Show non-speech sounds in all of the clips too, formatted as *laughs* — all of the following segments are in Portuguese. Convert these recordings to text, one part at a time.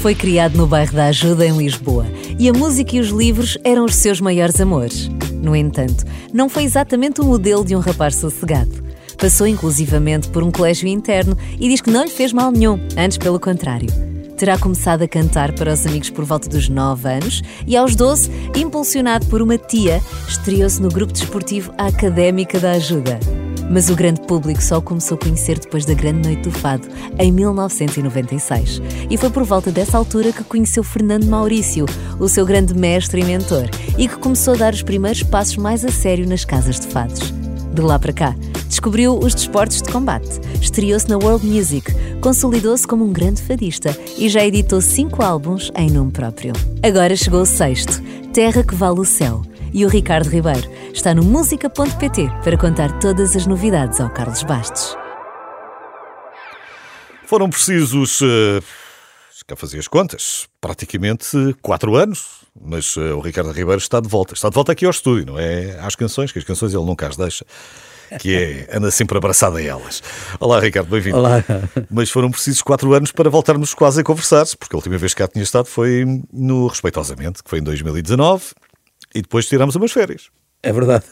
Foi criado no bairro da Ajuda, em Lisboa, e a música e os livros eram os seus maiores amores. No entanto, não foi exatamente o modelo de um rapaz sossegado. Passou inclusivamente por um colégio interno e diz que não lhe fez mal nenhum, antes pelo contrário. Terá começado a cantar para os amigos por volta dos 9 anos e, aos 12, impulsionado por uma tia, estreou-se no grupo desportivo Académica da Ajuda. Mas o grande público só começou a conhecer depois da Grande Noite do Fado, em 1996. E foi por volta dessa altura que conheceu Fernando Maurício, o seu grande mestre e mentor, e que começou a dar os primeiros passos mais a sério nas casas de fados. De lá para cá, descobriu os desportos de combate, estreou-se na World Music, consolidou-se como um grande fadista e já editou cinco álbuns em nome próprio. Agora chegou o sexto, Terra que Vale o Céu e o Ricardo Ribeiro está no música.pt para contar todas as novidades ao Carlos Bastos. Foram precisos, uh, cá fazia as contas, praticamente quatro anos, mas uh, o Ricardo Ribeiro está de volta. Está de volta aqui ao estúdio, não é? Às canções, que as canções ele nunca as deixa. Que é, anda sempre abraçado a elas. Olá, Ricardo, bem-vindo. Olá. Mas foram precisos quatro anos para voltarmos quase a conversar, porque a última vez que cá tinha estado foi no Respeitosamente, que foi em 2019, e depois tiramos umas férias. É verdade.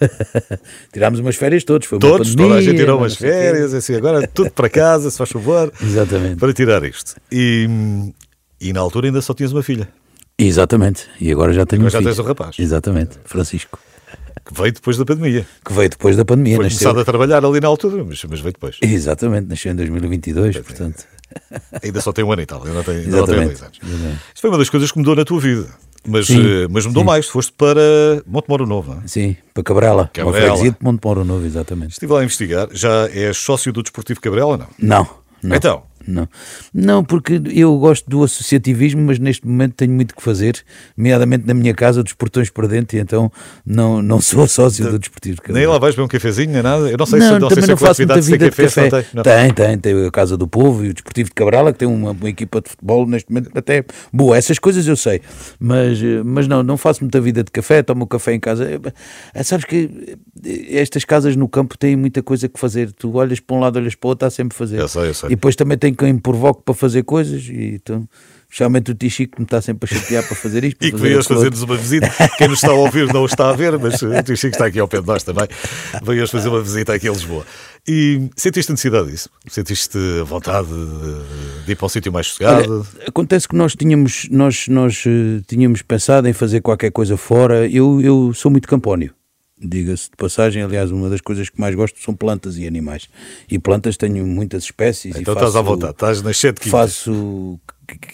*laughs* Tirámos umas férias todos. Foi todos, pandemia, toda a gente tirou umas férias, assim, agora tudo para casa, se faz favor. Exatamente. Para tirar isto. E, e na altura ainda só tinhas uma filha. Exatamente. E agora já tenho agora um já filho. tens um rapaz. Exatamente. Francisco. Que veio depois da pandemia. Que veio depois da pandemia. Foi nasceu... começado a trabalhar ali na altura, mas, mas veio depois. Exatamente. Nasceu em 2022, portanto... Ainda só tem um ano e tal, ainda tem, ainda não tem dois anos. Isto foi uma das coisas que mudou na tua vida. Mas, Sim, eh, mas mudou sim. mais, foste para Montemoro Novo, não é? Sim, para Cabrela. Cabrela. Uma freguesia de Monte Moro Novo, exatamente. Estive lá a investigar, já és sócio do Desportivo Cabrela, não? Não. não. Então, Não. não, porque eu gosto do associativismo, mas neste momento tenho muito que fazer, nomeadamente na minha casa, dos portões para dentro, e então não, não sou *laughs* sócio do Desportivo de nem Cabrela. lá vais beber um cafezinho, nem nada. Eu não sei se não, não sei se não faço muita vida de se café. não tem. Não. Tem, tem, tem a Casa do Povo e o Desportivo de Cabrala, que tem uma, uma equipa de futebol neste momento até boa. Essas coisas eu sei, mas, eh, mas não, não faço muita vida de café, tomo o café em casa. Eh, Sabes que eh, estas casas no campo têm muita coisa que fazer. Tu olhas para um lado, olhas para o outro, há sempre a fazer. Eu sei, eu sei. E depois também tem quem me provoque para fazer coisas, e então. Especialmente o Tichico que me está sempre a chatear para fazer isto. *laughs* para E que veias aquilo fazer-nos uma visita. Quem nos está a ouvir não o está a ver, mas o Chico está aqui ao pé de nós também. Veias fazer uma visita aqui a Lisboa. E sentiste necessidade disso? Sentiste a vontade de, de ir para um sítio mais sossegado? Olha, acontece que nós tínhamos, nós, nós eh, tínhamos pensado em fazer qualquer coisa fora. Eu, eu sou muito campónio, diga-se de passagem. Aliás, uma das coisas que mais gosto são plantas e animais. E plantas tenho muitas espécies. então e estás faço, à vontade, estás nas sete. Faço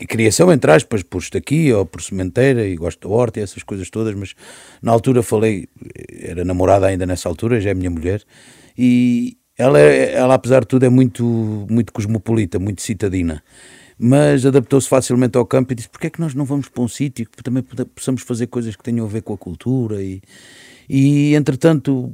criação, entre aspas, por estaquia ou por sementeira e gosto da horta e essas coisas todas. Mas na altura falei, era namorada ainda nessa altura, já é minha mulher. E ela, é- ela apesar de tudo, é muito, muito cosmopolita, muito citadina mas adaptou-se facilmente ao campo e disse: porque é que nós não vamos para um sítio que também possamos fazer coisas que tenham a ver com a cultura? E, e entretanto,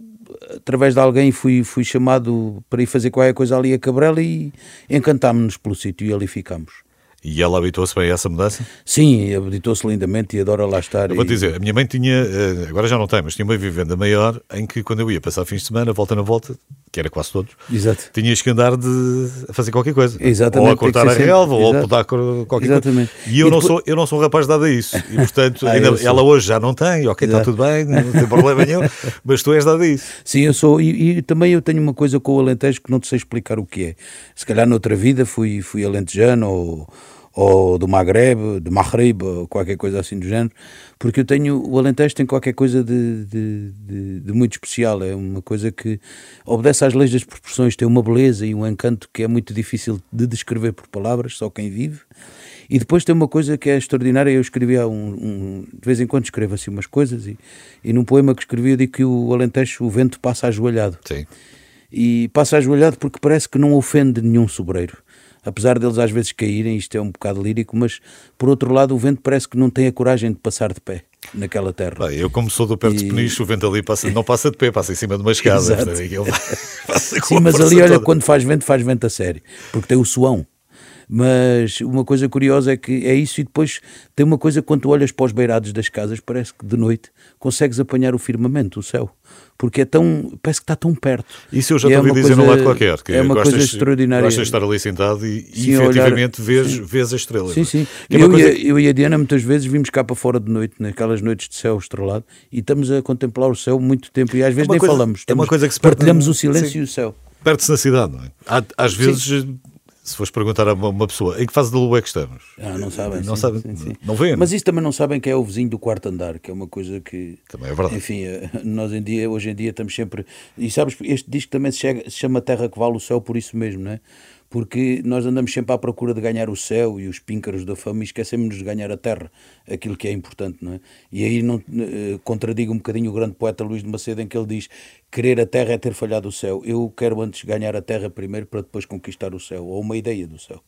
através de alguém, fui, fui chamado para ir fazer qualquer coisa ali a Cabrela e encantámos-nos pelo sítio e ali ficamos. E ela habituou-se bem a essa mudança? Sim, habitou-se lindamente e adora lá estar. Eu vou e- dizer, a minha mãe tinha, eh, agora já não tem, mas tinha uma vivenda maior em que quando eu ia passar fins de semana, volta na volta, que era quase todos, Exato. tinhas que andar de, a fazer qualquer coisa. Exatamente, Ou a cortar a relva, ou a podar qualquer Exatamente. coisa. E eu, E não depois- sou, eu não sou um rapaz dado a isso. E portanto, *laughs* Ah, ainda- ela hoje já não tem, ok, está Exato. tudo bem, não tem problema nenhum, *laughs* mas tu és dado a isso. Sim, eu sou, e, e também eu tenho uma coisa com o Alentejo que não te sei explicar o que é. Se calhar noutra vida fui, fui alentejano ou, ou do Maghreb, do Maghreb, ou qualquer coisa assim do género, porque eu tenho, o Alentejo tem qualquer coisa de, de, de, de muito especial, é uma coisa que obedece às leis das proporções, tem uma beleza e um encanto que é muito difícil de descrever por palavras, só quem vive. E depois tem uma coisa que é extraordinária. Eu escrevi há um, um- de vez em quando escrevo assim umas coisas e, e num poema que escrevi eu digo que o Alentejo o vento passa ajoelhado Sim. e passa ajoelhado porque parece que não ofende nenhum sobreiro. Apesar deles às vezes caírem, isto é um bocado lírico, mas por outro lado o vento parece que não tem a coragem de passar de pé naquela terra. Bem, eu como sou do perto de E- Peniche, o vento ali passa, não passa de pé, passa em cima de uma escada. Exato. portanto, aquilo vai- *laughs* passa com Sim, mas ali, olha, toda. quando faz vento, faz vento a sério, porque tem o suão. Mas uma coisa curiosa é que é isso, e depois tem uma coisa quando tu olhas para os beirados das casas, parece que de noite consegues apanhar o firmamento, o céu porque é tão, parece que está tão perto. Isso eu já te é ouvi dizer coisa, num lado qualquer, que é uma gostas, coisa extraordinária. Gostas de estar ali sentado e, sim, e efetivamente olhar, vês, vês as estrelas. Sim, sim. É eu, coisa... e a, eu, e a, Diana muitas vezes vimos cá para fora de noite, naquelas noites de céu estrelado, e estamos a contemplar o céu muito tempo e às vezes é nem coisa, falamos. Estamos, é uma coisa que se partilhamos o silêncio sim. e o céu. Perde-se na cidade, não é? Às vezes se fores perguntar a uma pessoa em que fase da lua é que estamos, ah, não sabem, não sim, sabem, sim, sim. não vêem. Mas isso também não sabem que é o vizinho do quarto andar, que é uma coisa que também é verdade. Enfim, eh, *laughs* nós em dia, hoje em dia estamos sempre e sabes este disco também se, chega, se chama Terra que vale o céu por isso mesmo, não é? Porque nós andamos sempre à procura de ganhar o céu e os píncaros da fama e esquecemos de ganhar a terra, aquilo que é importante, não é? E aí não uh, contradigo um bocadinho o grande poeta Luís de Macedo em que ele diz querer a terra é ter falhado o céu. Eu quero antes ganhar a terra primeiro para depois conquistar o céu, ou uma ideia do céu.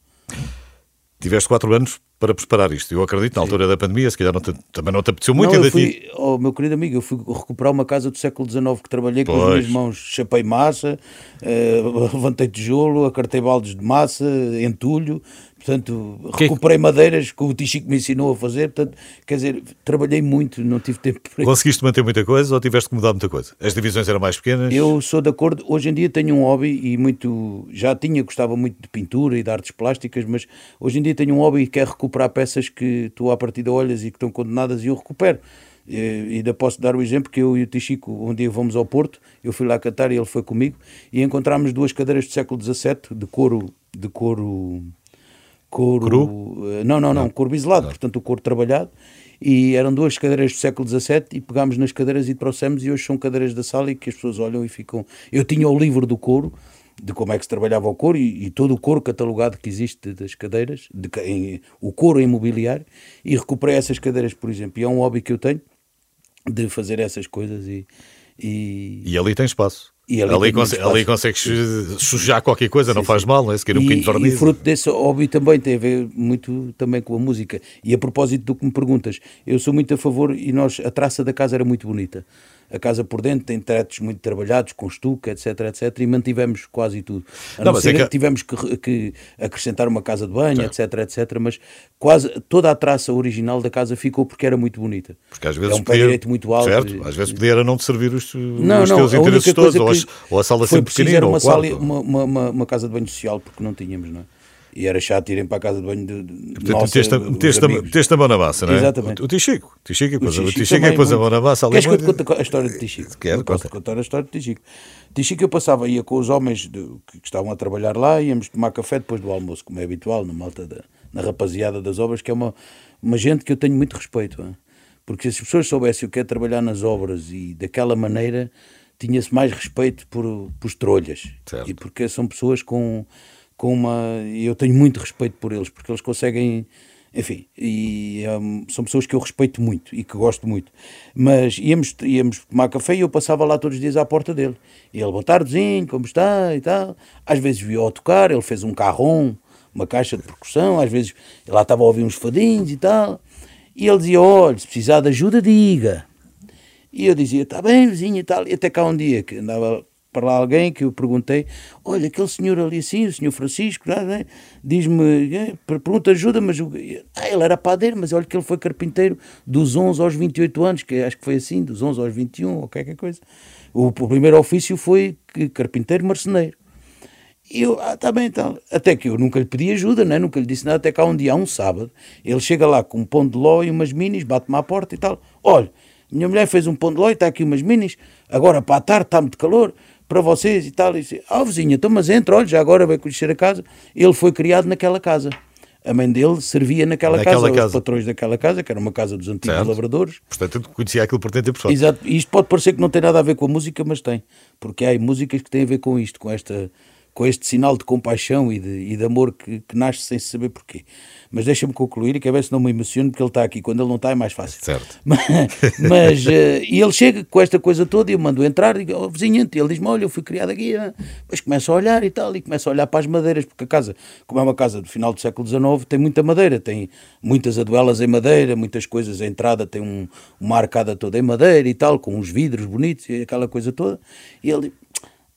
Tiveste quatro anos para preparar isto. Eu acredito, na altura da pandemia, se calhar não te, também não te apeteceu muito. Não, eu fui, oh, meu querido amigo, eu fui recuperar uma casa do século XIX que trabalhei pois. com as minhas mãos, chapei massa, eh, *laughs* levantei tijolo, acartei baldes de massa, entulho, Portanto, que... recuperei madeiras que o Tichico me ensinou a fazer. Portanto, quer dizer, trabalhei muito, não tive tempo para Conseguiste manter muita coisa ou tiveste que mudar muita coisa? As divisões eram mais pequenas? Eu sou de acordo. Hoje em dia tenho um hobby e muito. Já tinha, gostava muito de pintura e de artes plásticas, mas hoje em dia tenho um hobby que é recuperar peças que tu à partida olhas e que estão condenadas e eu recupero. E ainda posso dar o exemplo que eu e o Tichico, um dia fomos ao Porto, eu fui lá cantar e ele foi comigo, e encontramos duas cadeiras do século XVII de couro, de couro couro. Cru? Eh, não, não, não, não. couro biselado, não. portanto o couro trabalhado. E eram duas cadeiras do século XVII e pegámos nas cadeiras e trouxemos, e hoje são cadeiras da sala e que as pessoas olham e ficam. Eu tinha o livro do couro, de como é que se trabalhava o couro e, e todo o couro catalogado que existe das cadeiras, de, em, o couro imobiliário, e recuperei essas cadeiras, por exemplo. E é um hobby que eu tenho de fazer essas coisas e. E, e ali tem espaço. E ali, ali, conse ali consegues sujar qualquer coisa, sim, não faz sim. mal, não é? Se quer um bocadinho de verniz. E fruto desse hobby também tem a ver muito também com a música. E a propósito do que me perguntas, eu sou muito a favor e nós, a traça da casa era muito bonita a casa por dentro tem tetos muito trabalhados, com estuque, etc, etc, e mantivemos quase tudo. A não, não ser é que... tivemos que, que, acrescentar uma casa de banho, etc, etc, mas quase toda a traça original da casa ficou porque era muito bonita. Porque às vezes é um podia, direito muito alto. Certo, às vezes podia não te servir os, não, os não, teus interesses todos, ou a, ou a sala sempre pequenina, uma, sala, uma, uma, uma, casa de banho social, porque não tínhamos, não é? E era chato irem para a casa de banho de, de Portanto, nossa, meteste, meteste a mão na massa, não é? Exatamente. O, Tichico. O Tichico, é que pôs a mão na massa. Queres que eu te conte a história de Tichico? Quero, Posso contar a história de Tichico. Tichico eu passava, ia com os homens de, que estavam a trabalhar lá, íamos tomar café depois do almoço, como é habitual, na malta, da, na rapaziada das obras, que é uma, uma gente que eu tenho muito respeito. Hein? Porque se as pessoas soubessem o que é trabalhar nas obras e daquela maneira, tinha-se mais respeito por, por trolhas. Certo. E porque são pessoas com com uma. Eu tenho muito respeito por eles, porque eles conseguem. Enfim, e um, são pessoas que eu respeito muito e que gosto muito. Mas íamos, íamos tomar café e eu passava lá todos os dias à porta dele. E ele, boa tardezinho, como está e tal. Às vezes via-o tocar, ele fez um carrom, uma caixa de percussão, às vezes lá estava a ouvir uns fadinhos e tal. E ele dizia: olha, se precisar de ajuda, diga. E eu dizia: está bem, vizinho e tal. E até cá um dia que andava para lá alguém que eu perguntei, olha, aquele senhor ali assim, o senhor Francisco, é? diz-me, é, pergunta ajuda, mas ah, ele era padeiro, mas olha que ele foi carpinteiro dos 11 aos 28 anos, que acho que foi assim, dos 11 aos 21, ou qualquer coisa. O, o primeiro ofício foi carpinteiro marceneiro. E eu, ah, tá bem, então. Até que eu nunca lhe pedi ajuda, né? nunca lhe disse nada, até que há um dia, um sábado, ele chega lá com um pão de ló e umas minis, bate-me à porta e tal. Olha, minha mulher fez um pão de ló e está aqui umas minis, agora para a tarde está muito calor, para vocês e tal. E disse, ah, vizinha, então mas entra, olha, já agora vai conhecer a casa. Ele foi criado naquela casa. A mãe dele servia naquela, casa, casa, os patrões daquela casa, que era uma casa dos antigos certo. lavradores. Portanto, conhecia aquilo por dentro e por fora. Exato. E isto pode parecer que não tem nada a ver com a música, mas tem. Porque há músicas que têm a ver com isto, com esta com este sinal de compaixão e de, e de amor que, que, nasce sem saber porquê. Mas deixa-me concluir e que a ver se não me emociono, porque ele está aqui. Quando ele não está é mais fácil. Certo. *laughs* Mas, mas uh, e ele chega com esta coisa toda e eu mando entrar e digo, oh, vizinho, ele diz-me, olha, eu fui criado aqui. Depois começa a olhar e tal, e começa a olhar para as madeiras, porque a casa, como é uma casa do final do século XIX, tem muita madeira, tem muitas aduelas em madeira, muitas coisas, a entrada tem um, uma arcada toda em madeira e tal, com uns vidros bonitos e aquela coisa toda. E ele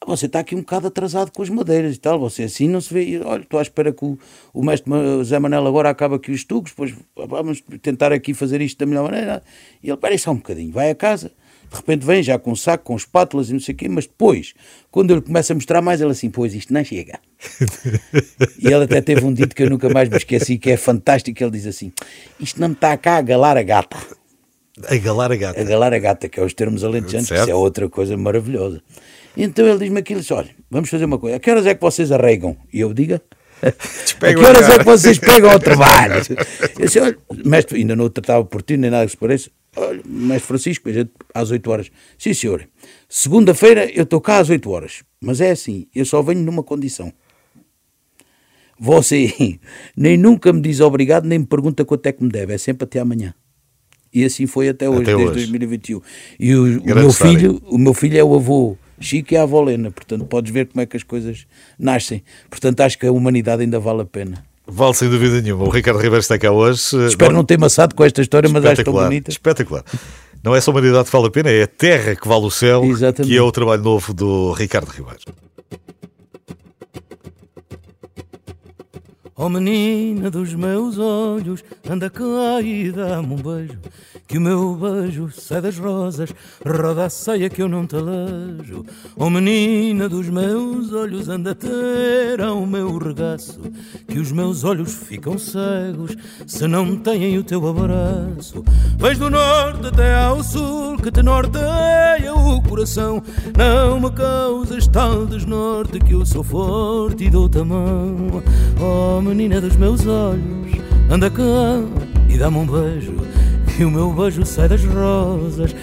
você está aqui um bocado atrasado com as madeiras e tal, você assim não se vê, olha, estou à espera que o, o mestre Zé Manel agora acaba aqui os tubos, depois vamos tentar aqui fazer isto da melhor maneira. E ele, espera só um bocadinho, vai a casa, de repente vem já com um saco, com espátulas e não sei o quê, mas depois, quando ele começa a mostrar mais, ele assim, pois isto não chega. *laughs* e ele até teve um dito que eu nunca mais me esqueci, que é fantástico, ele diz assim, isto não está cá a galar a gata. A galar a gata. A galar a gata, que é os termos alentejanos, que isso é outra coisa maravilhosa. Então ele diz-me aquilo, olha, vamos fazer uma coisa, a que horas é que vocês arregam? E eu diga, *laughs* a que horas é que vocês pegam ao *laughs* trabalho? Eu disse, olha, mestre, ainda não tratava por ti, nem nada que se pareça, olha, mestre Francisco, às 8 horas. Sim, senhor. Segunda-feira eu estou cá às 8 horas, mas é assim, eu só venho numa condição. Você *laughs* nem nunca me diz obrigado, nem me pergunta quanto é que me deve, é sempre até amanhã. E assim foi até hoje, até desde hoje. 2021. E o, o meu filho, o meu filho é o avô Chico e a avó Lena, portanto podes ver como é que as coisas nascem. Portanto acho que a humanidade ainda vale a pena. Vale sem dúvida nenhuma. O Ricardo Ribeiro está cá hoje. Espero não, não ter maçado com esta história, mas acho tão bonita. Espetacular. Não é só a humanidade que vale a pena, é a terra que vale o céu, Exatamente. que é o trabalho novo do Ricardo Ribeiro. Oh menina dos meus olhos, anda cá e dá-me um beijo que o meu beijo sai das rosas, roda a saia que eu não te alejo. Oh menina dos meus olhos, anda ter ao meu regaço, que os meus olhos ficam cegos se não têm o teu abraço. Vens do norte até ao sul, que te norteia o coração. Não me causas tal desnorte que eu sou forte e dou-te a mão. Oh menina dos meus olhos, anda cá e dá-me um beijo e o meu beijo sai das rosas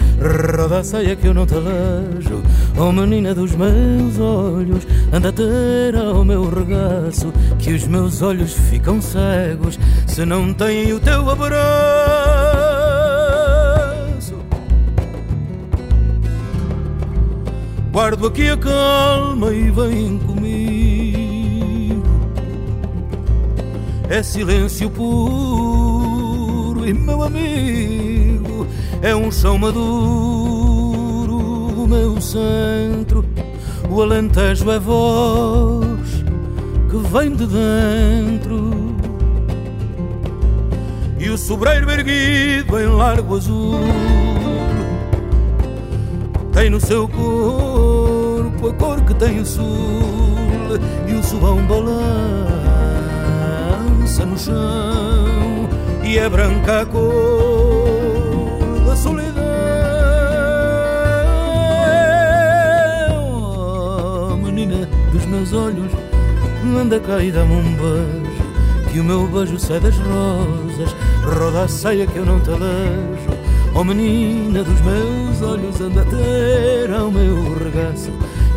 Roda a saia que eu não te alejo Oh menina dos meus olhos Anda ter ao meu regaço Que os meus olhos ficam cegos Se não têm o teu abraço. Guardo aqui a calma e vem comigo. É silêncio puro e meu amigo é um chão maduro, o meu centro. O Alentejo é voz que vem de dentro. E o sobreiro erguido em largo azul tem no seu corpo a cor que tem o sul e o suão balança no chão e é branca a cor da solidão. Oh, menina dos meus olhos, anda cá e dá-me um beijo, que o meu beijo sai das rosas, roda a saia que eu não te alejo. Oh menina dos meus olhos, anda a ter ao meu regaço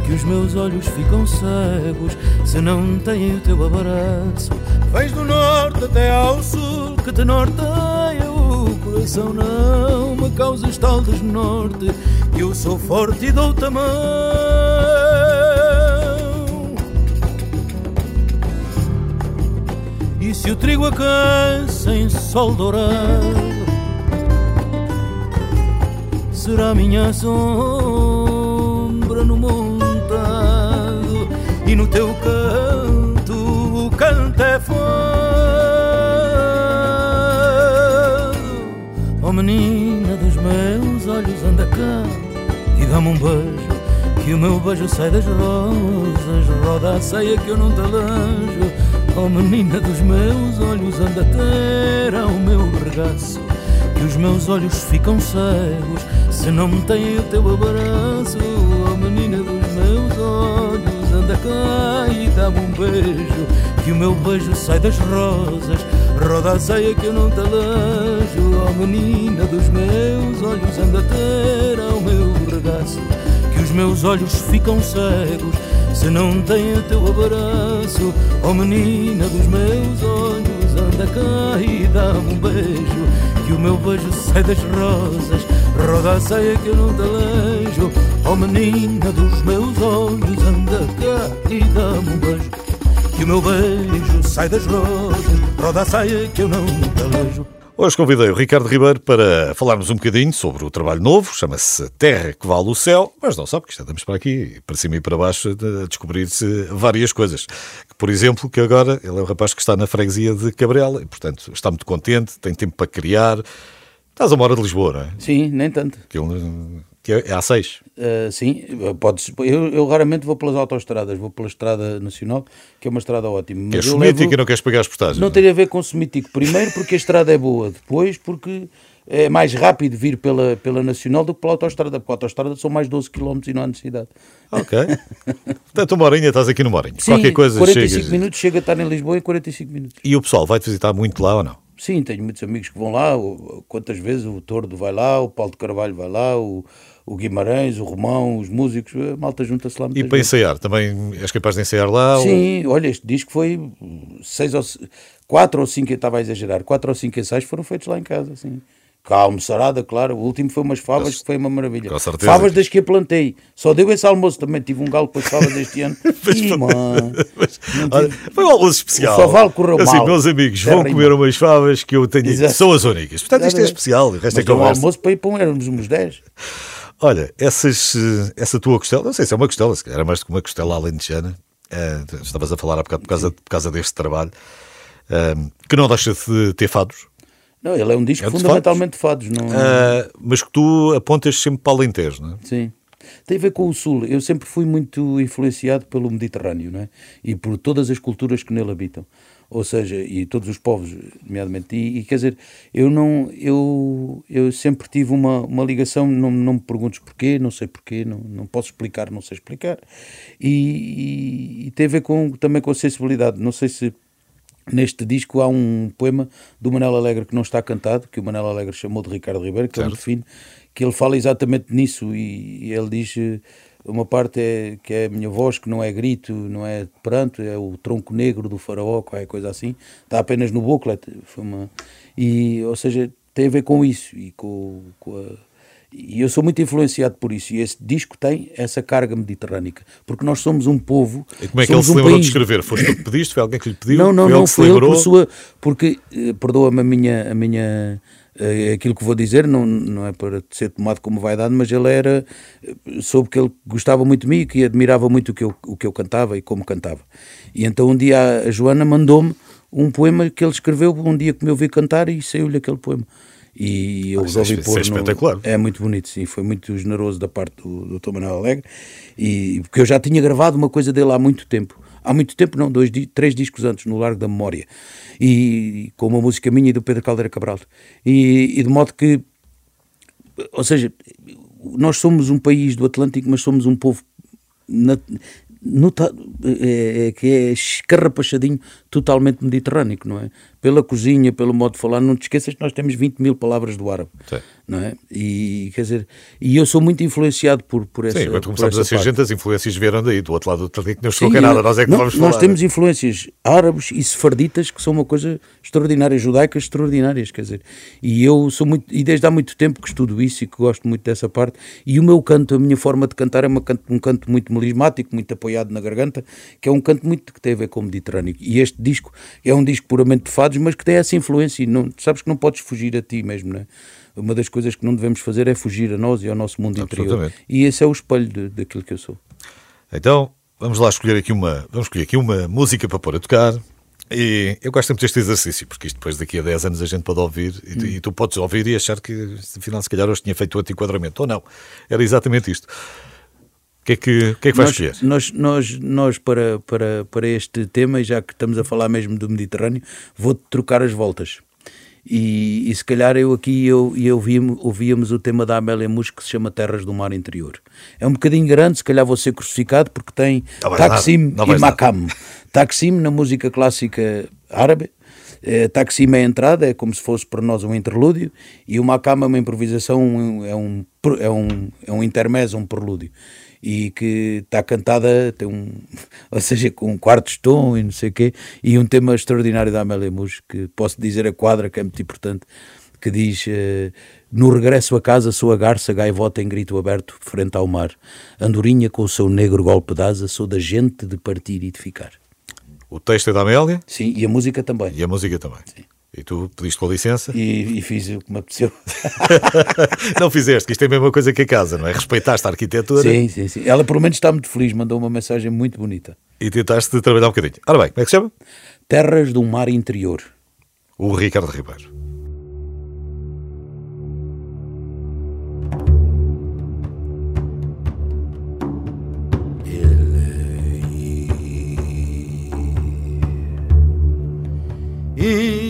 que os meus olhos ficam cegos se não têm o teu abraço. Vens do norte até ao sul que te norteia o coração. Não me causas tal desnorte eu sou forte e dou-te a mão. E se o trigo aquece em sol dourado, será minha sombra no mundo e no teu canto o canto é fado. Cá e dá-me um beijo. Que o meu beijo sai das rosas, roda a ceia que eu não te alejo. Oh menina dos meus olhos, anda ter ao meu regaço. Que os meus olhos ficam cegos se não têm o teu abraço. Oh menina dos meus olhos anda cá e dá-me um beijo Que o meu beijo sai das rosas Roda a saia que eu não te alejo Oh menina dos meus olhos Anda ter ao meu regaço Que os meus olhos ficam cegos Se não têm o teu abraço Oh menina dos meus olhos Anda cá e dá-me um beijo Que o meu beijo sai das rosas. Roda a saia que eu não te alejo Oh menina dos meus olhos Anda cá e dá-me um beijo Que o meu beijo sai das rosas Roda a saia que eu não te alejo Hoje convidei o Ricardo Ribeiro para falarmos um bocadinho sobre o trabalho novo, chama-se Terra que Vale o Céu, mas não só, porque estamos para aqui, para cima e para baixo, a descobrir-se várias coisas. Por exemplo, que agora ele é um rapaz que está na freguesia de Cabrela e, portanto, está muito contente, tem tempo para criar. Estás a uma hora de Lisboa, não é? Sim, nem tanto. Que que é, é A6? Uh, sim, podes, eu, eu, raramente vou pelas autoestradas, vou pela Estrada Nacional, que é uma estrada ótima. Que é semítico e não queres pagar as portagens? Não, não tem a ver com semítico. Primeiro porque a estrada é boa, depois porque é mais rápido vir pela, pela Nacional do que pela autoestrada, porque a autoestrada são mais 12 km e não há necessidade. Ok. Portanto, uma horinha estás aqui no Morinho. Sim, Qualquer coisa 45 chegas... minutos, chega a estar em Lisboa em 45 minutos. E o pessoal vai-te visitar muito lá ou não? Sim, tenho muitos amigos que vão lá, quantas vezes o Tordo vai lá, o Paulo de Carvalho vai lá, o, o Guimarães, o Romão, os músicos, a malta junta-se lá. E para vezes. ensaiar, também és capaz de ensaiar lá? Sim, ou... olha, este disco foi seis ou quatro ou cinco, eu estava a exagerar, quatro ou cinco ensaios foram feitos lá em casa, assim. Cá almoçarada, claro. O último foi umas favas Mas, que foi uma maravilha. Com certeza. Favas das que eu plantei. Só deu esse almoço também. Tive um galo com as favas este ano. *laughs* mas, Ih, mano, *laughs* mas, olha, foi um almoço especial. O faval correu assim, mal. meus amigos vão comer umas favas que eu tenho. Exato. São as únicas. Portanto, isto é especial. O resto mas é conversa. um almoço para ir para um, éramos uns 10. Olha, essas, essa tua costela, não sei se é uma costela, se era mais do que uma costela alentejana, uh, estavas a falar há bocado por causa, por causa deste trabalho, uh, que não deixa de ter fados. Não, ele é um disco é fundamentalmente de fados. não... Uh, mas que tu apontas sempre para o Alentejo, não é? Sim. Tem a ver com o Sul. Eu sempre fui muito influenciado pelo Mediterrâneo, não é? E por todas as culturas que nele habitam ou seja, e todos os povos, nomeadamente, e, e, quer dizer, eu não, eu, eu sempre tive uma, uma ligação, não, não me perguntes porquê, não sei porquê, não, não posso explicar, não sei explicar, e, e, e tem a ver com, também com a sensibilidade, não sei se neste disco há um poema do Manela Alegre que não está cantado, que o Manela Alegre chamou de Ricardo Ribeiro, que certo. ele define, que ele fala exatamente nisso, e, e ele diz uma parte é que é a minha voz, que não é grito, não é pranto, é o tronco negro do faraó, qualquer coisa assim. Está apenas no booklet. Foi uma... e, ou seja, tem a ver com isso. E, com, com a... e eu sou muito influenciado por isso. E esse disco tem essa carga mediterrânica. Porque nós somos um povo. E como é que ele se um lembrou país... de escrever? Foste tu que pediste? Foi alguém que lhe pediu? Não, não, foi não. Foi ele por sua. Porque, eh, perdoa-me a minha. A minha aquilo que vou dizer não, não é para ser tomado como vaidade, mas ele era, soube que ele gostava muito de mim e que admirava muito o que, eu, o que eu cantava e como cantava. E então um dia a Joana mandou-me um poema que ele escreveu um dia que me ouvi cantar e saiu-lhe aquele poema. E eu resolvi pôr. É, no... é muito bonito, sim. Foi muito generoso da parte do Dr. Manuel Alegre. E, porque eu já tinha gravado uma coisa dele há muito tempo. Há muito tempo, não, dois, três discos antes, no Largo da Memória e com uma música minha e do Pedro Caldeira Cabral. E, e de modo que, ou seja, nós somos um país do Atlântico, mas somos um povo na, é, é, que é escarrapachadinho, totalmente mediterrâneo, não é? Pela cozinha, pelo modo de falar, não te esqueças que nós temos 20 mil palavras do árabe, Sim. não é? E, quer dizer, e eu sou muito influenciado por, por essa Sim, quando começamos a ser gente, as influências vieram daí, do outro lado do Atlântico, não chegou nada, nós é que não, vamos falar. Nós temos influências árabes e sefarditas que são uma coisa extraordinária, judaicas extraordinárias, quer dizer, e eu sou muito, e desde há muito tempo que estudo isso e que gosto muito dessa parte, e o meu canto, a minha forma de cantar é uma, um canto muito melismático, muito apoiado apoiado na garganta, que é um canto muito que tem a ver com o Mediterrâneo. E este disco é um disco puramente de fados, mas que tem essa influência e não, sabes que não podes fugir a ti mesmo, não é? Uma das coisas que não devemos fazer é fugir a nós e ao nosso mundo interior. E esse é o espelho de, daquilo que eu sou. Então, vamos lá escolher aqui uma, vamos escolher aqui uma música para pôr a tocar. E eu gosto sempre deste exercício, porque isto depois daqui a 10 anos a gente pode ouvir e, hum. e tu podes ouvir e achar que afinal se calhar hoje tinha feito outro enquadramento. Ou não. Era exatamente isto. O que é que, que, é que vais escolher? Nós, nós, nós para, para, para este tema, e já que estamos a falar mesmo do Mediterrâneo, vou trocar as voltas. E, e se calhar eu aqui eu, eu ouvíamos, ouvíamos o tema da Amélia Mus que se chama Terras do Mar Interior. É um bocadinho grande, se calhar vou ser crucificado porque tem Taksim e Makam. Taksim na música clássica árabe, é, Taksim é a entrada, é como se fosse para nós um interlúdio, e o Makam é uma improvisação, é um, é um, é um intermezzo, um prelúdio e que está cantada, tem um, *laughs* ou seja, com um quarto tom e não sei o quê, e um tema extraordinário da Amélia Mus, que posso dizer a quadra, que é muito importante, que diz uh, No regresso a casa sou a garça gaivota em grito aberto frente ao mar, andorinha com o seu negro golpe de asa, sou da gente de partir e de ficar. O texto é da Amélia? Sim, e a música também. E a música também. Sim. E tu pediste com licença? E, e fiz o que me apeteceu. *laughs* não fizeste, que isto é a mesma coisa que a casa, não é? Respeitaste a arquitetura. Sim, sim, sim. Ela pelo menos está muito feliz, mandou uma mensagem muito bonita. E tentaste trabalhar um bocadinho. Ora bem, como é que se chama? Terras do Mar Interior. O Ricardo Ribeiro. na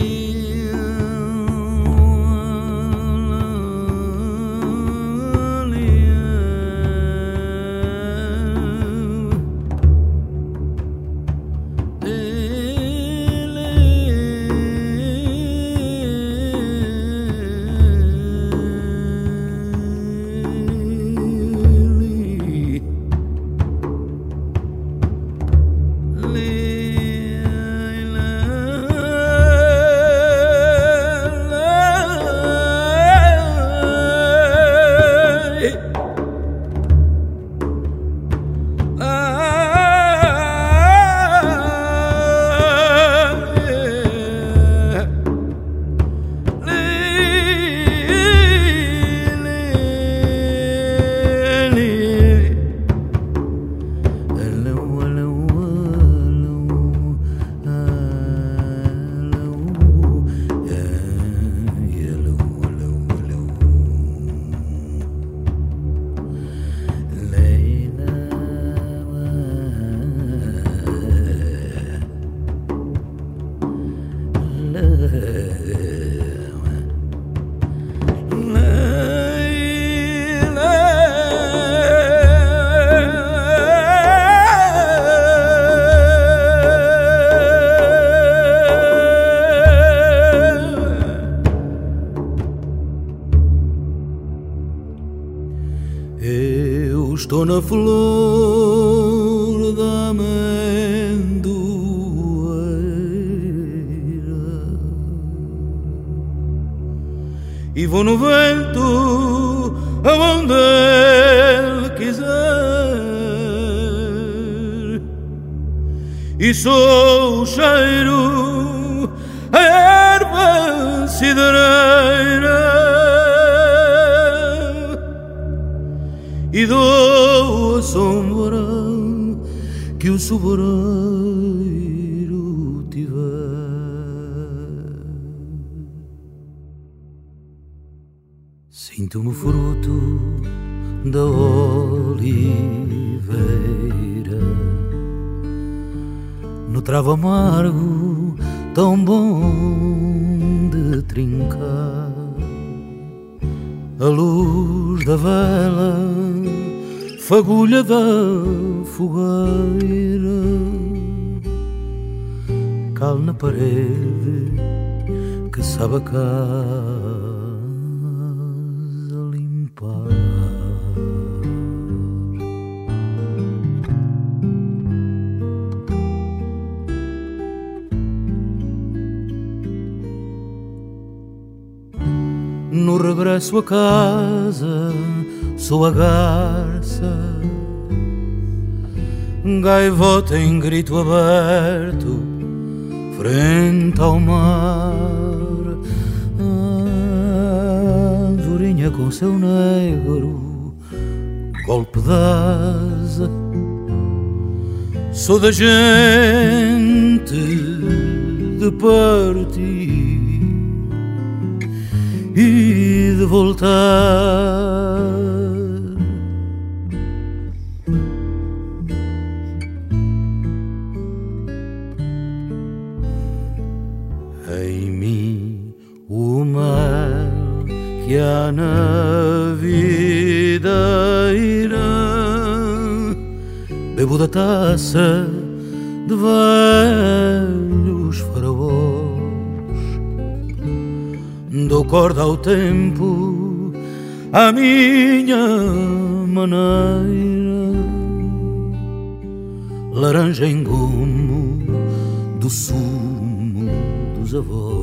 vou no vento aonde ele quiser. E sou o cheiro a erva cidreira. E dou a sombra que o sobreiro Sinto-me fruto da oliveira. No travo amargo tão bom de trincar a luz da vela, fagulha da fogueira, cal na parede que sabe casa No regresso a casa, sou a garça, gaivota em grito aberto, frente ao mar. Andorinha com seu negro, golpe d'asa. Sou da gente de partir e de voltar. Em mim o mal que há na vida irá, bebo da taça de velhos dou corda ao tempo à minha maneira. Laranja em gomo do sumo dos avós.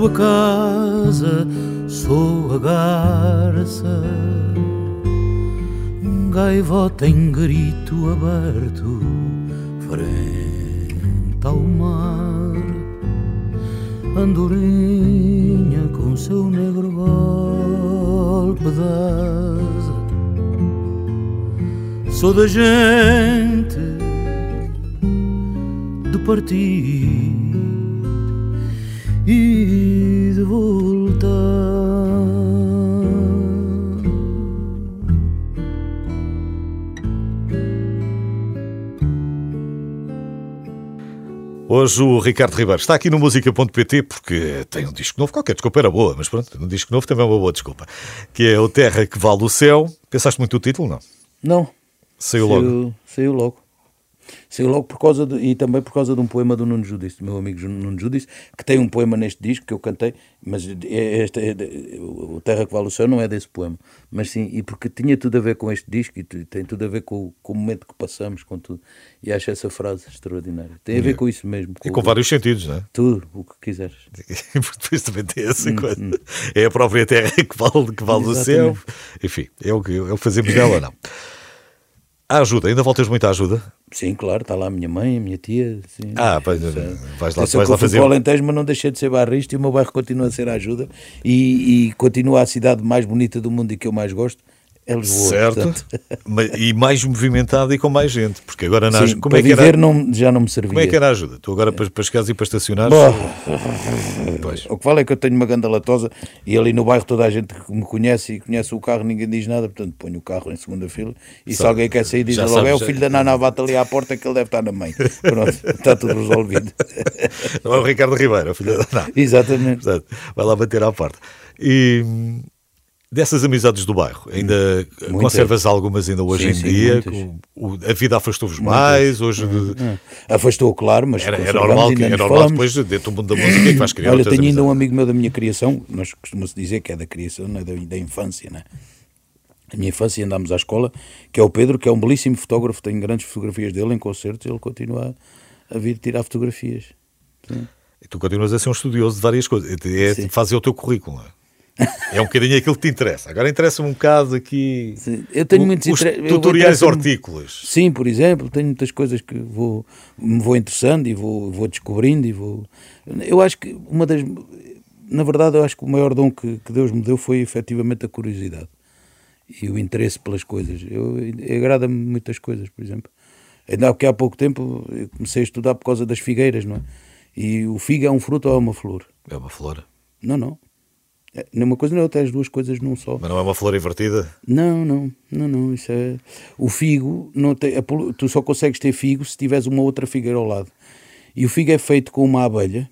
Sua casa sou a garça, gaivota em grito aberto, frente ao mar, andorinha com seu negro golpe. Sou da gente de partir Hoje o Ricardo Ribeiro está aqui no música.pt porque tem um disco novo, qualquer desculpa era boa, mas pronto, um disco novo também é uma boa desculpa, que é o Terra que Vale o Céu. Pensaste muito no título, não? Não. Saiu logo. Saiu, saiu logo. Saiu logo por causa de, e também por causa de um poema do Nuno Judice, do meu amigo Nuno Judice, que tem um poema neste disco que eu cantei, mas é, este, é, o Terra que Vale o Céu não é desse poema, mas sim, e porque tinha tudo a ver com este disco e tem tudo a ver com, com o momento que passamos, com tudo. E acho essa frase extraordinária. Tem a ver com isso mesmo. Com e com o, vários sentidos, não é? Tudo, o que quiseres. *laughs* depois também tem essa hum, coisa. Hum. É a própria terra que vale, que vale o céu. Enfim, é o que, é o que fazemos dela, não. *laughs* A ajuda, ainda voltas muito à ajuda? Sim, claro, está lá a minha mãe, a minha tia. Sim. Ah, vais, vais lá, vais lá fazer. Eu Alentejo, mas não deixei de ser barrista e o meu bairro continua a ser a ajuda e, e continua a cidade mais bonita do mundo e que eu mais gosto é Lisboa. Certo. *laughs* e mais movimentada e com mais gente. Porque agora na, Sim, como é que era, não, já não me servia. Como é que era a ajuda? Tu agora para, para chegares e para estacionar. O que vale é que eu tenho uma ganda latosa e ali no bairro toda a gente que me conhece e conhece o carro, ninguém diz nada, portanto ponho o carro em segunda fila e Sabe, se alguém quer sair diz logo sabes, é o filho já... da Nana bate ali à porta que ele deve estar na mãe. *laughs* Pronto, está tudo resolvido. Não é o Ricardo Ribeiro, o filho da Nana. Exatamente. Portanto, vai lá bater à porta. E Dessas amizades do bairro, ainda muitas. conservas algumas ainda hoje sim, em sim, dia? Com, a vida afastou-vos mais? Hoje é. Afastou, claro, mas era, é normal, que, é normal depois, dentro do mundo da música, que vais criar Olha, tenho ainda um amigo meu da minha criação, nós costumamos dizer que é da criação, não é da, da infância, né? A minha infância andámos à escola, que é o Pedro, que é um belíssimo fotógrafo, tenho grandes fotografias dele em concertos, ele continua a vir tirar fotografias. Sim. E tu continuas a ser um estudioso de várias coisas, é, fazer o teu currículo, não é? É um bocadinho aquilo que te interessa. Agora interessa-me um bocado aqui. Sim, eu tenho o, muitos os tutoriais hortícolas. Sim, por exemplo, tenho muitas coisas que vou, me vou interessando e vou, vou descobrindo e vou. Eu acho que uma das. Na verdade, eu acho que o maior dom que, que Deus me deu foi efetivamente a curiosidade e o interesse pelas coisas. Eu, agrada-me muitas coisas, por exemplo. Ainda há pouco tempo comecei a estudar por causa das figueiras, não é? E o figo é um fruto ou é uma flor? É uma flor. Não, não. É, nem uma coisa nem outra, as duas coisas num só. Mas não é uma flor invertida? Não, não, não, não. Isso é. O figo, não tem, tu só consegues ter figo se tiveres uma outra figueira ao lado. E o figo é feito com uma abelha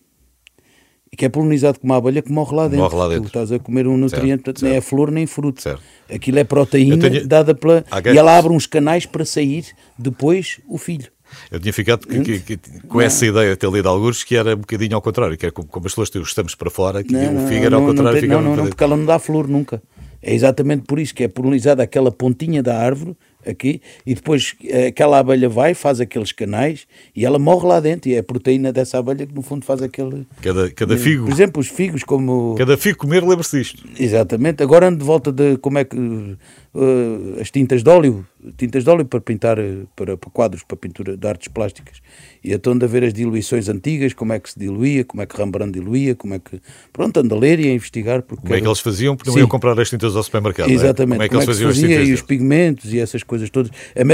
que é polinizado como uma abelha que morre lá dentro. Morre lá dentro. Tu estás a comer um nutriente, portanto, nem é flor nem fruto. Certo. Aquilo é proteína tenho- dada pela. Há E ela abre uns canais para sair depois o filho. Eu tinha ficado que- que- que- com essa ideia até lido alguns que era um bocadinho ao contrário, que é como, como as flores têm os estamos para fora, que o fígado ao não, contrário fica não, não, não, porque ela não dá flor nunca. É exatamente por isso que é polinizada aquela pontinha da árvore aqui e depois eh, aquela abelha vai, faz aqueles canais e ela morre lá dentro e é a proteína dessa abelha que no fundo faz aquele... Cada, cada figo, Por exemplo, os figos como... cada figo comer, lembra-se disto. Exatamente. Agora ando de volta de como é que eh, as tintas de óleo, tintas de óleo para pintar eh, para, para quadros, para pintura de artes plásticas. E então a ver as diluições antigas, como é que se diluía, como é que Rembrandt diluía, como é que. Pronto, ando a ler e a investigar. Porque Como é que eles faziam? Porque não Sim. iam comprar as tintas ao supermercado. é? Exatamente, Como é que eles faziam as se fazia tintas? e os pigmentos e essas coisas todas,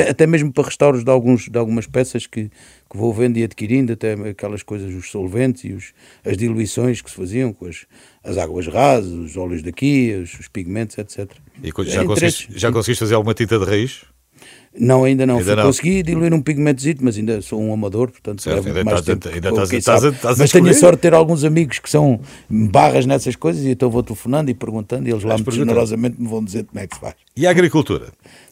até mesmo para restauros de, alguns, de algumas peças que, que vou vendo e adquirindo, até aquelas coisas, os solventes e os, as diluições que se faziam com as, as águas rasas, os óleos daqui, os, os pigmentos, etc. E É já, interesses. conseguiste, já conseguiste fazer alguma tinta de raiz? Não, ainda não. Ainda não. Consegui diluir um pigmentozito, mas ainda sou um amador, portanto Certo, ainda mais estás a- tempo. ainda estás estás estás mas tenho a sorte de ter alguns amigos que são barras nessas coisas e então vou telefonando e perguntando e eles lá muito generosamente me vão dizer como é que se faz. E a agricultura?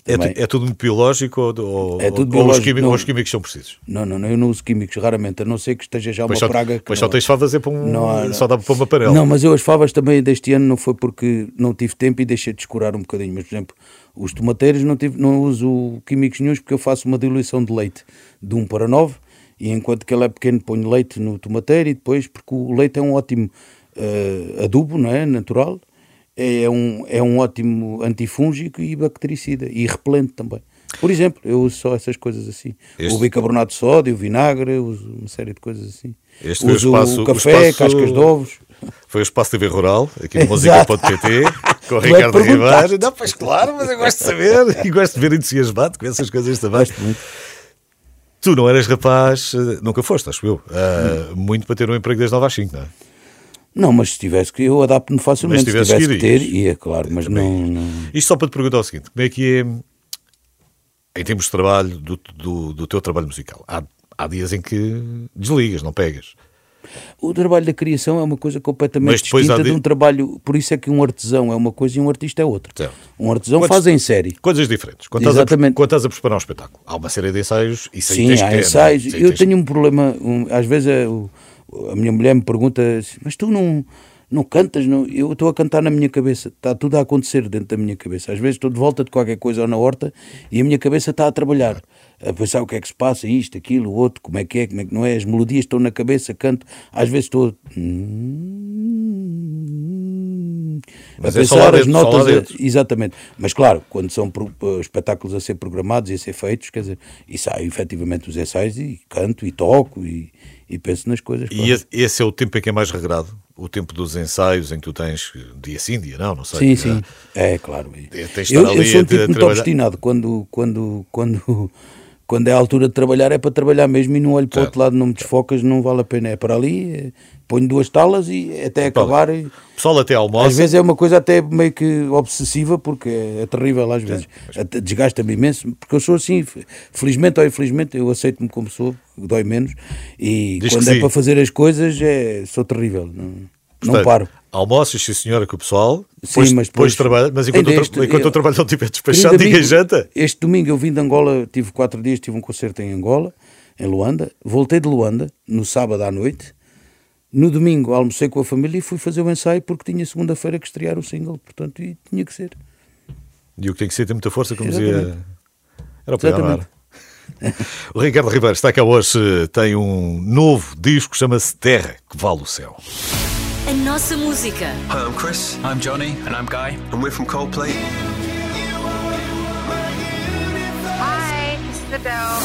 É, é tudo muito biológico ou, É tudo ou os, biológico, químicos, não. ou os químicos são precisos? Não, não, não, eu não uso químicos raramente, a não ser que esteja já uma Pois só, praga que pois não- só tens a fazer para um. Não há- só dá para uma panela. Não, mas eu as favas também deste ano não foi porque não tive tempo e deixei de escurar um bocadinho. Mas, por exemplo, os tomateiros não, tive, não uso químicos nenhums porque eu faço uma diluição de leite de 1 para 9 e enquanto que ele é pequeno ponho leite no tomateiro e depois, porque o leite é um ótimo eh, adubo, não é? Natural. É um, é um ótimo antifúngico e bactericida e repelente também. Por exemplo, eu uso só essas coisas assim. Este- O bicarbonato de sódio, o vinagre, uma série de coisas assim. Este foi o uso espaço- o o café, espaço- cascas de ovos. Foi o Espaço TV Rural, aqui no *laughs* música.pt, com o é Ricardo que perguntaste. Ribeiro. Não, pois claro, mas eu gosto de saber e gosto de ver entusiasmado com essas coisas também. Tu não eras rapaz, eh, nunca foste, acho eu, Hum. muito para ter um emprego das 9 às 5, não é? Não, mas se tivesse que, eu adapto-me facilmente. Mas Se tivesse tivesse que que ir, ter, ias. ia, claro, mas não, não. Isto só para te perguntar o seguinte: como é que é, em termos de trabalho, do, do, do teu trabalho musical? Há, há dias em que desligas, não pegas. O trabalho da criação é uma coisa completamente distinta de- de um trabalho. Por isso é que um artesão é uma coisa e um artista é outra. Certo. Um artesão Quantos- faz em série. Coisas diferentes. Quando estás, a, Exatamente. quando estás a preparar um espetáculo, há uma série de ensaios e Sim, há é? ensaios. Eu tens- tenho um problema, um- às vezes a, o- a minha mulher me pergunta, mas tu não, não cantas? Não? Eu estou a cantar na minha cabeça, está tudo a acontecer dentro da minha cabeça. Às vezes estou de volta de qualquer coisa ou na horta e a minha cabeça está a trabalhar, a pensar o que é que se passa, isto, aquilo, o outro, como é que é, como é que não é, as melodias estão na cabeça, canto. Às vezes estou. Mas a é pensar as dentro, notas. a-. Exatamente. Mas claro, quando são pro- eh, espetáculos a ser programados e a ser feitos, quer dizer, e saio efetivamente os ensaios e canto e toco e, e penso nas coisas. E esse, esse é o tempo em que é mais regrado? O tempo dos ensaios em que tu tens dia sim, dia não, não sei. Sim, sim. É, claro. É, tens de Eu, eu sou um tipo muito obstinado. Quando, quando, quando, quando é a altura de trabalhar, é para trabalhar mesmo e não olho para o outro lado, não me desfocas, não vale a pena. É para ali, é- ponho duas talas e até acabar. e- O pessoal até almoça. Às vezes é uma coisa até meio que obsessiva, porque é, é terrível às vezes. Desgasta-me imenso, porque eu sou assim, fe- felizmente ou infelizmente, eu aceito-me como sou, dói menos. E Diz quando é sim. para fazer as coisas, é, sou terrível. Não, não Portanto, paro. Almoças, sim senhora, com o pessoal. Sim, depois, mas depois trabalha. Mas enquanto, eu, este- tra- enquanto eu eu- trabalho não estiver despachado, Querido ninguém janta. Este domingo eu vim de Angola, tive quatro dias, tive um concerto em Angola, em Luanda. Voltei de Luanda no sábado à noite. No domingo almocei com a família e fui fazer o ensaio porque tinha segunda-feira que estrear o single, portanto, e tinha que ser. E o que tem que ser tem muita força, como Exatamente. dizia. Era o programa. Exatamente. era. O Ricardo Ribeiro está cá hoje, tem um novo disco, chama-se Terra, que vale o céu. A nossa música. Hi, I'm Chris. I'm Johnny. And I'm Guy. And we're from Coldplay. Hi, this is Adele.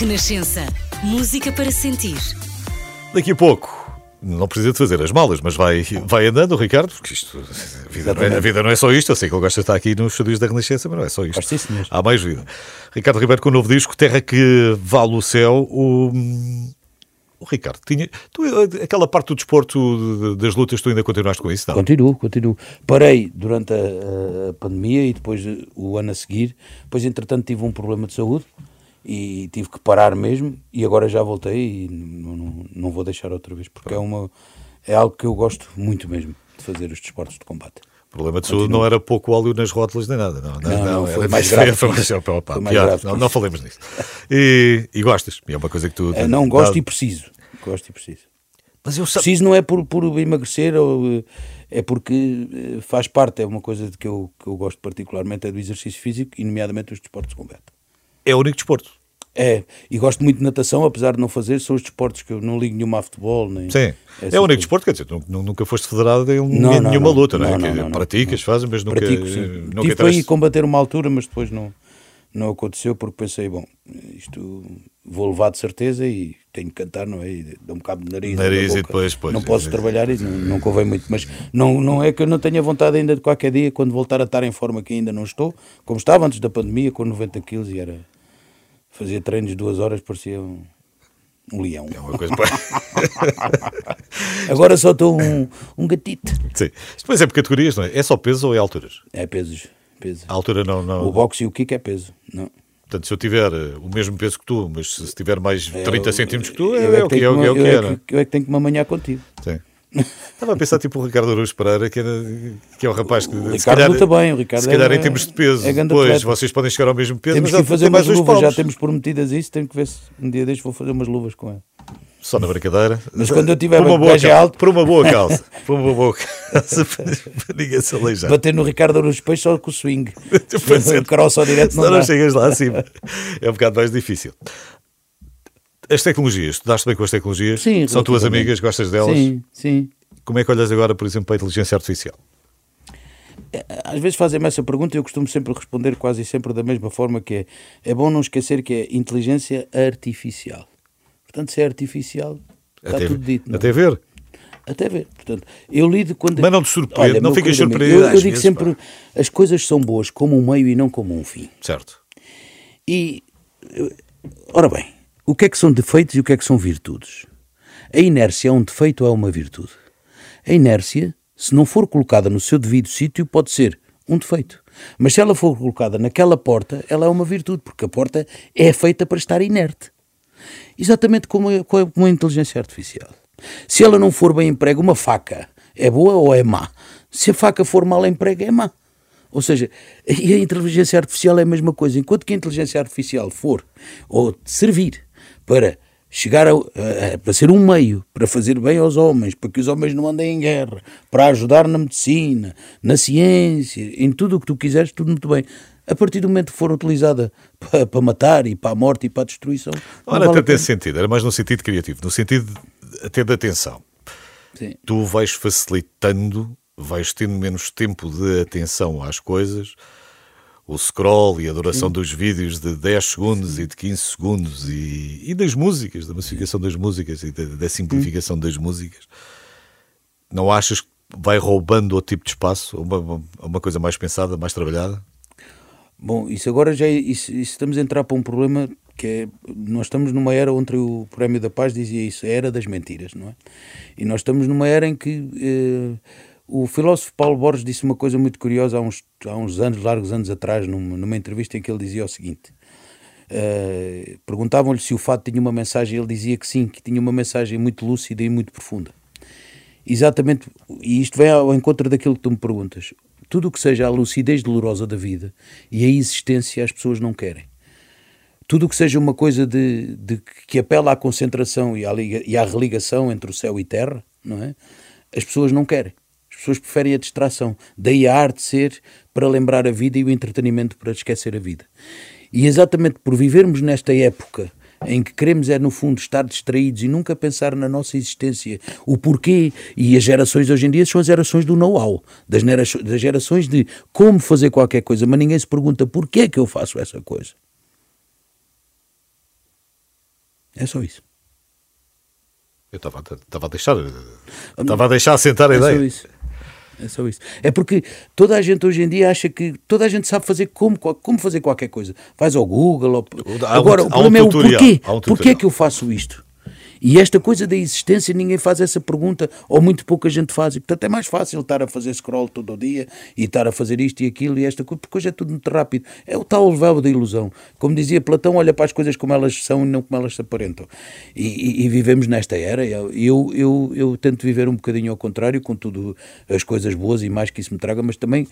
Renascença. Música para sentir. Daqui a pouco, não precisa de fazer as malas, mas vai, vai andando, Ricardo, porque isto, a vida, não é, a vida não é só isto. Eu sei que ele gosta de estar aqui nos estúdios da Renascença, mas não é só isto. Gosto, sim, senhor. Há mais vida. Ricardo Ribeiro com o novo disco, Terra que Vale o Céu. O, o Ricardo, tinha, tu, aquela parte do desporto de- das lutas, tu ainda continuaste com isso? Não? Continuo, continuo. Parei durante a, a pandemia e depois o ano a seguir. Depois, entretanto, tive um problema de saúde e tive que parar mesmo e agora já voltei e não, não, não vou deixar outra vez porque é, uma, é algo que eu gosto muito mesmo de fazer os desportos de combate. O problema de saúde não era pouco óleo nas rótulas nem nada, não. Não, não, foi era- mais grave. Foi mais, opa, Foi mais pior. grave. Não, não falemos nisso. E, e gostas? É uma coisa que tu. É, não gosto dá- e preciso. Gosto e preciso. Mas eu Preciso não é por, por emagrecer, ou, eh, é porque eh, faz parte, é uma coisa de que eu, que eu gosto particularmente, é do exercício físico e nomeadamente os desportos de combate. É o único desporto. É, e gosto muito de natação, apesar de não fazer, são os desportos que eu não ligo nenhuma a futebol. Nem, Sim. É o único desporto, quer dizer, nu- nu- nunca foste federado em Não, nenhuma não. luta, não é? Não, não, praticas, fazes, mas nunca. Pratico, sim. nunca Tive combater uma altura, mas depois não, não aconteceu porque pensei, bom, isto vou levar de certeza e tenho que cantar, não é? Dá um bocado de nariz. Nariz e depois, pois, não posso é. trabalhar e não, não convém muito, mas não, não é que eu não tenha vontade ainda de qualquer dia, quando voltar a estar em forma que ainda não estou, como estava antes da pandemia, com 90 quilos e era. Fazia treinos de duas horas, parecia um, um leão. É uma coisa. *laughs* Agora só estou um, um gatito. Sim. Depois é por categorias, não é? É só peso ou é alturas? É pesos. pesos. A altura não. não... O boxe e o kick é peso. Não. Portanto, se eu tiver eh, o mesmo peso que tu, mas se tiver mais 30 eu- centímetros que tu, é, o que tenho é, o que é, o que eu é, é? que- eu é que tenho que me amanhar contigo. Sim. Estava a pensar tipo o Ricardo Araújo Pereira, que, era, que é o rapaz que. O Ricardo calhar, bem, o Ricardo se calhar é- em termos de peso, é depois vocês podem chegar ao mesmo peso, Temos mas que fazer umas luvas, já temos prometidas isso, tenho que ver se um dia deixo vou fazer umas luvas com ele. Só na brincadeira. Mas quando eu tiver uma boa calça, alto- por uma boa calça, por uma boa calça, *laughs* para, para ninguém se aleijar. Bater no Ricardo Araújo Peixe só com o swing. Pois é. o carol só direto não não dá. chegas lá acima. É um bocado mais difícil. As tecnologias, tu daste bem com as tecnologias? Sim, São tuas amigas, gostas delas? Sim, sim. Como é que olhas agora, por exemplo, para a inteligência artificial? Às vezes fazem-me essa pergunta e eu costumo sempre responder quase sempre da mesma forma que é é bom não esquecer que é inteligência artificial. Portanto, se é artificial, está até, tudo dito. não é? até ver. Até ver. Portanto, eu lido quando. Mas não te surpreende, não meu ficas surpreendido Eu, eu digo vezes, sempre: pá. as coisas são boas como um meio e não como um fim. Certo. E, ora bem, o que é que são defeitos e o que é que são virtudes? A inércia é um defeito ou é uma virtude? A inércia, se não for colocada no seu devido sítio, pode ser um defeito. Mas se ela for colocada naquela porta, ela é uma virtude, porque a porta é feita para estar inerte. Exatamente como a, a inteligência artificial. Se ela não for bem emprega, uma faca é boa ou é má? Se a faca for mal emprega, é má. Ou seja, a inteligência artificial é a mesma coisa. Enquanto que a inteligência artificial for ou servir para chegar a, a- para ser um meio para fazer bem aos homens, para que os homens não andem em guerra, para ajudar na medicina, na ciência, em tudo o que tu quiseres, tudo muito bem. A partir do momento que for utilizada para, para matar e para a morte e para a destruição, Não era vale a tanto esse pena. sentido, era mais no sentido criativo, no sentido até de atenção. Sim. Tu vais facilitando, vais tendo menos tempo de atenção às coisas, o scroll e a duração dos vídeos de 10 segundos e de 15 segundos e, e das músicas, da massificação das músicas e da, da simplificação das músicas. Não achas que vai roubando outro tipo de espaço, uma, uma, uma coisa mais pensada, mais trabalhada? Bom, isso agora já é, isso, isso estamos a entrar para um problema que é, nós estamos numa era onde o Prémio da Paz dizia isso, a era das mentiras, não é? E nós estamos numa era em que eh, o filósofo Paulo Borges disse uma coisa muito curiosa há uns, há uns anos, largos anos atrás, numa, numa entrevista em que ele dizia o seguinte: eh, perguntavam-lhe se o fato tinha uma mensagem, ele dizia que sim, que tinha uma mensagem muito lúcida e muito profunda. Exatamente, e isto vem ao encontro daquilo que tu me perguntas. Tudo o que seja a lucidez dolorosa da vida e a existência as pessoas não querem. Tudo o que seja uma coisa de, de- que apela à concentração e à, e à religação entre o céu e terra, não é? As pessoas não querem. As pessoas preferem a distração. Daí a arte ser para lembrar a vida e o entretenimento para esquecer a vida. E exatamente por vivermos nesta época em que queremos é, no fundo, estar distraídos e nunca pensar na nossa existência, o porquê, e as gerações hoje em dia são as gerações do know-how, das, das gerações de como fazer qualquer coisa, mas ninguém se pergunta porquê que eu faço essa coisa. É só isso. Eu estava a- deixar, estava a deixar assentar a É só ideia. isso. É só isso. É porque toda a gente hoje em dia acha que toda a gente sabe fazer como, como fazer qualquer coisa. Vais ao Google. Um- Agora, há o um problema é o porquê. um porquê tutorial. que eu faço isto? E esta coisa da existência, ninguém faz essa pergunta, ou muito pouca gente faz. E, portanto, é mais fácil estar a fazer scroll todo o dia e estar a fazer isto e aquilo e esta coisa, porque hoje é tudo muito rápido. É o tal véu da ilusão. Como dizia Platão, olha para as coisas como elas são e não como elas se aparentam. E, e, e vivemos nesta era. Eu, eu, eu, eu tento viver um bocadinho ao contrário, com tudo as coisas boas e mais que isso me traga, mas também,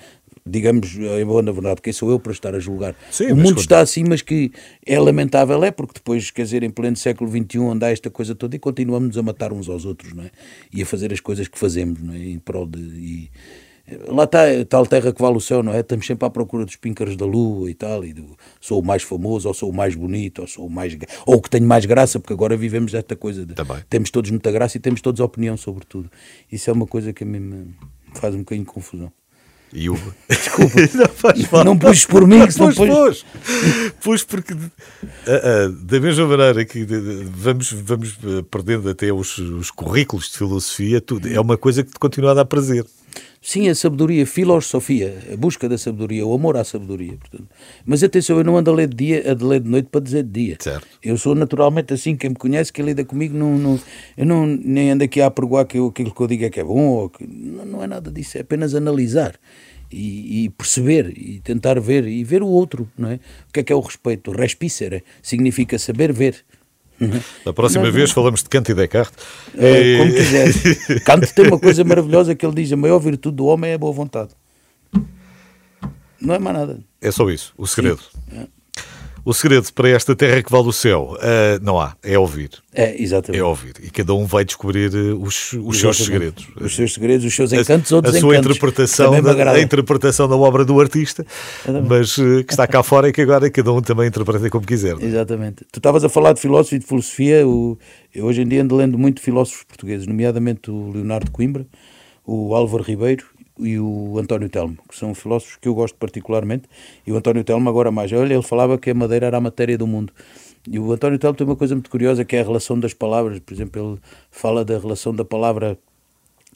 digamos, é bom na verdade, quem sou eu para estar a julgar? Sim, o mundo está assim, mas que é lamentável, é porque depois, quer dizer, em pleno século XXI, anda esta coisa toda e continuamos a matar uns aos outros, não é? E a fazer as coisas que fazemos, não é? Em prol de. e- Lá está a tal terra que vale o céu, não é? Estamos sempre à procura dos píncaros da lua e tal, e do sou o mais famoso, ou sou o mais bonito, ou sou o mais. ou que tenho mais graça, porque agora vivemos esta coisa de. Também. Temos todos muita graça e temos todos opinião sobre tudo. Isso é uma coisa que a mim me faz um bocadinho de confusão. E o... *laughs* Desculpa. não faz mal. Não puxes por mim, que não Pois, pões- pois. Pois, porque ah, ah, da mesma maneira que vamos, vamos ah, perdendo até os, os currículos de filosofia, tudo, é uma coisa que te continua a dar prazer. Sim, a sabedoria, filosofia, a busca da sabedoria, o amor à sabedoria. Portanto. Mas atenção, eu não ando a ler de dia, a de ler de noite para dizer de dia. Certo. Eu sou naturalmente assim, quem me conhece, quem lida comigo, não, não, eu não, nem ando aqui a apregoar que eu, aquilo que eu digo é que é bom, ou que, não, não é nada disso, é apenas analisar e, e perceber e tentar ver e ver o outro, não é? O que é que é o respeito? Respicere significa saber ver. Da próxima Não, vez falamos de Kant e Descartes. É, E- como quiser. Kant *laughs* tem uma coisa maravilhosa que ele diz: a maior virtude do homem é a boa vontade. Não é mais nada. É só isso, o segredo. É. O segredo para esta terra que vale o céu, ah, não há, é ouvir. É, exatamente. É ouvir. E cada um vai descobrir eh, os, os seus Exatamente. segredos. Os seus segredos, os seus A- encantos ou a, desencantos. sua interpretação da, a interpretação da obra do artista, mas eh, que está cá fora e que agora cada um também interpreta como quiser. não é? Exatamente. Tu estavas a falar de filósofos e de filosofia. O, eu hoje em dia ando lendo muito filósofos portugueses, nomeadamente o Leonardo Coimbra, o Álvaro Ribeiro e o António Telmo, que são filósofos que eu gosto particularmente. E o António Telmo agora mais. Olha, ele falava que a madeira era a matéria do mundo. E o António Telmo tem uma coisa muito curiosa que é a relação das palavras. Por exemplo, ele fala da relação da palavra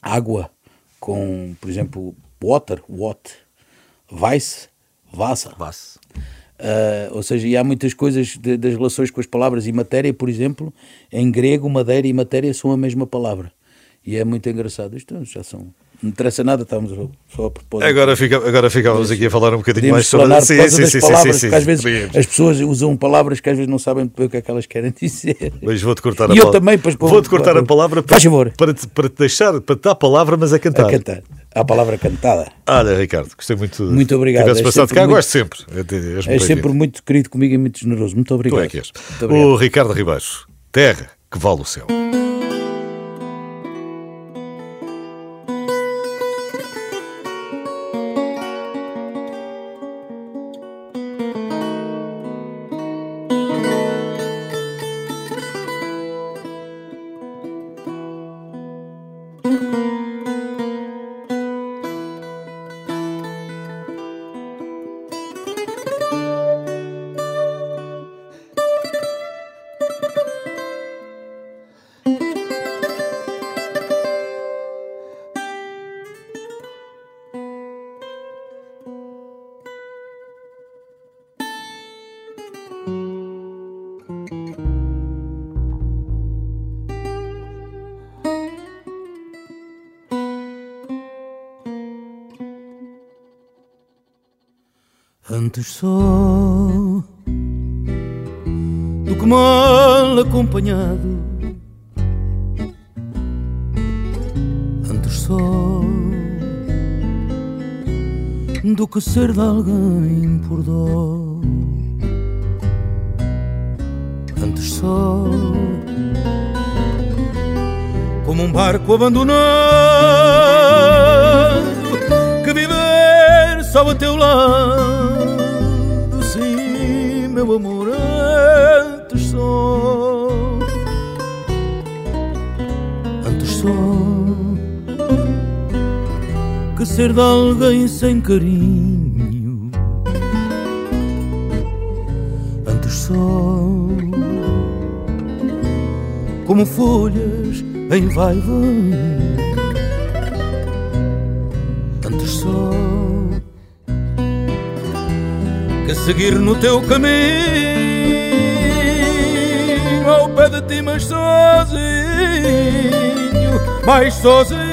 água com, por exemplo, water, what, vice, vassa. Vá-se. Ah, ou seja, e há muitas coisas de- das relações com as palavras e matéria, por exemplo, em grego, madeira e matéria são a mesma palavra. E é muito engraçado. Isto já são. Não interessa nada, estamos a- só a propósito. Agora, fica, agora ficávamos aqui a falar um bocadinho mais sobre Sim, das sim, sim, palavras, sim, sim, às vezes podíamos. as pessoas usam palavras que às vezes não sabem o que é que elas querem *laughs* dizer. Mas vou-te cortar a E eu palavra. também, pois, Vou-te cortar a palavra para, faz favor. para, te, para te deixar, para te dar a palavra, mas a cantar. A cantar. A palavra cantada. Olha, Ricardo, gostei muito. Muito obrigado, Tivesse é passado cá, muito- gosto sempre. És muito És bem-vindo. sempre muito querido comigo e muito generoso. Muito Tu obrigado. é que és. O Ricardo Ribeiros, terra que vale o céu. Antes só do que mal acompanhado. Antes só do que ser de alguém por dó. Antes só como um barco abandonado que viver só a teu lado. Que ser de alguém sem carinho. Antes só como folhas em vai vem. Antes só que seguir no teu caminho ao pé de ti, mas sozinho, mais sozinho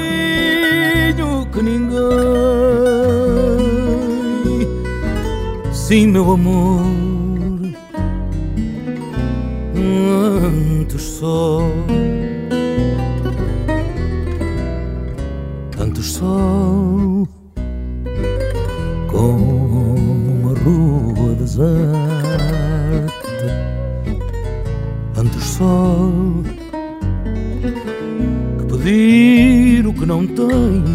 que ninguém. Sim, meu amor, antes só. Antes só com uma rua deserta. Antes só que pedir o que não tens.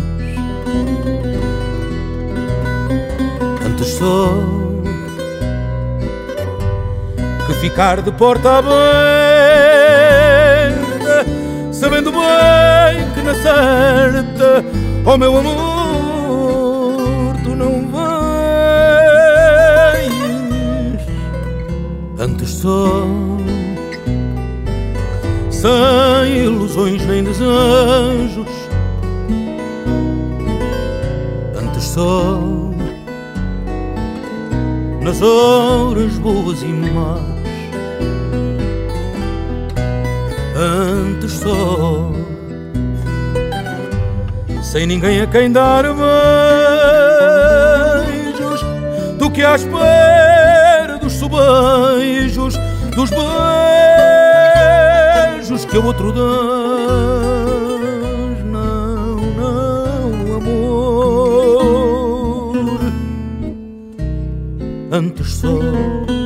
Ficar de porta aberta, sabendo bem que na certa, oh meu amor, tu não vens. Antes só sem ilusões nem desejos. Antes só nas horas boas e más. Antes só sem ninguém a quem dar beijos, do que à espera dos sobejos, dos beijos que o outro dás. Não, não, amor, antes só.